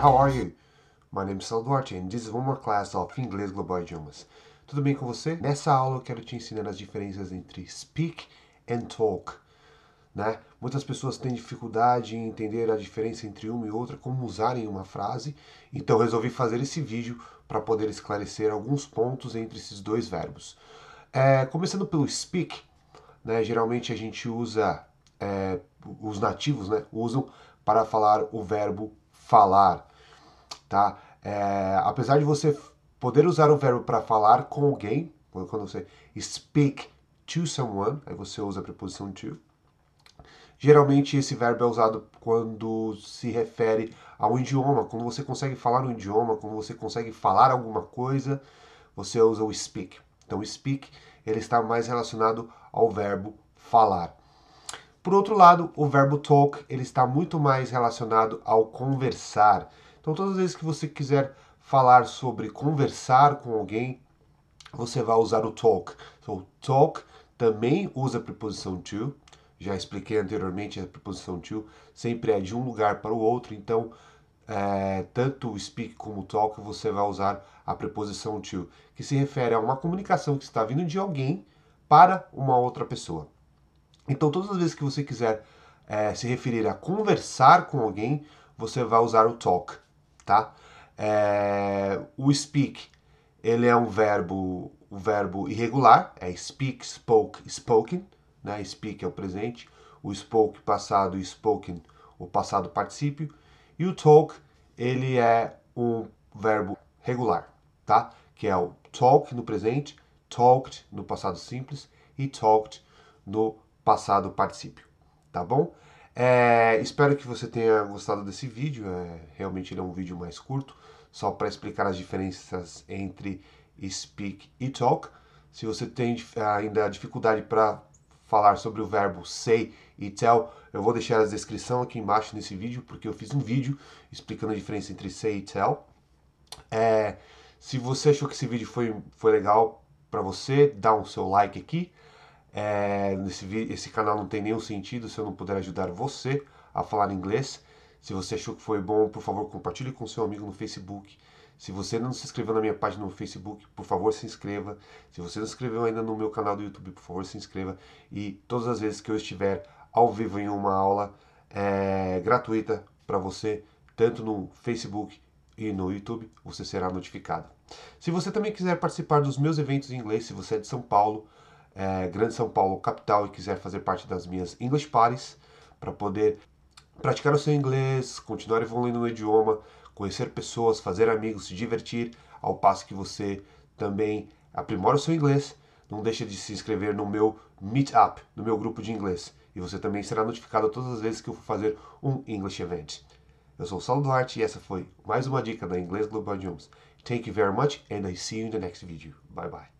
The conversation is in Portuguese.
How are you? My name is Sal Duarte and this is one more class of Inglês Global Idiomas. Tudo bem com você? Nessa aula eu quero te ensinar as diferenças entre speak and talk. Né? Muitas pessoas têm dificuldade em entender a diferença entre uma e outra, como usarem uma frase, então resolvi fazer esse vídeo para poder esclarecer alguns pontos entre esses dois verbos. É, começando pelo speak, né, geralmente a gente usa, é, os nativos né, usam para falar o verbo falar. Tá? É, apesar de você poder usar o verbo para falar com alguém, quando você speak to someone, aí você usa a preposição to. Geralmente esse verbo é usado quando se refere a um idioma, quando você consegue falar um idioma, quando você consegue falar alguma coisa, você usa o speak. Então, speak ele está mais relacionado ao verbo falar. Por outro lado, o verbo talk ele está muito mais relacionado ao conversar. Então, todas as vezes que você quiser falar sobre conversar com alguém, você vai usar o talk. Então, talk também usa a preposição to. Já expliquei anteriormente, a preposição to sempre é de um lugar para o outro. Então, é, tanto o speak como o talk, você vai usar a preposição to, que se refere a uma comunicação que está vindo de alguém para uma outra pessoa. Então, todas as vezes que você quiser é, se referir a conversar com alguém, você vai usar o talk, tá? É, o speak, ele é um verbo, um verbo irregular, é speak, spoke, spoken, né? Speak é o presente, o spoke passado e spoken o passado particípio, e o talk, ele é um verbo regular, tá? Que é o talk no presente, talked no passado simples e talked no passado particípio, tá bom? É, espero que você tenha gostado desse vídeo. É, realmente ele é um vídeo mais curto, só para explicar as diferenças entre speak e talk. Se você tem ainda dificuldade para falar sobre o verbo say e tell, eu vou deixar a descrição aqui embaixo nesse vídeo, porque eu fiz um vídeo explicando a diferença entre say e tell. É, se você achou que esse vídeo foi, foi legal para você, dá um seu like aqui. É, nesse, esse canal não tem nenhum sentido se eu não puder ajudar você a falar inglês. Se você achou que foi bom, por favor, compartilhe com seu amigo no Facebook. Se você não se inscreveu na minha página no Facebook, por favor, se inscreva. Se você não se inscreveu ainda no meu canal do YouTube, por favor, se inscreva. E todas as vezes que eu estiver ao vivo em uma aula é, gratuita para você, tanto no Facebook e no YouTube, você será notificado. Se você também quiser participar dos meus eventos em inglês, se você é de São Paulo, é, Grande São Paulo, capital, e quiser fazer parte das minhas English Parties, para poder praticar o seu inglês, continuar evoluindo no idioma, conhecer pessoas, fazer amigos, se divertir, ao passo que você também aprimora o seu inglês. Não deixe de se inscrever no meu Meetup, no meu grupo de inglês. E você também será notificado todas as vezes que eu for fazer um English Event. Eu sou o Saulo Duarte e essa foi mais uma dica da Inglês Global Idiomas. Thank you very much and I see you in the next video. Bye bye.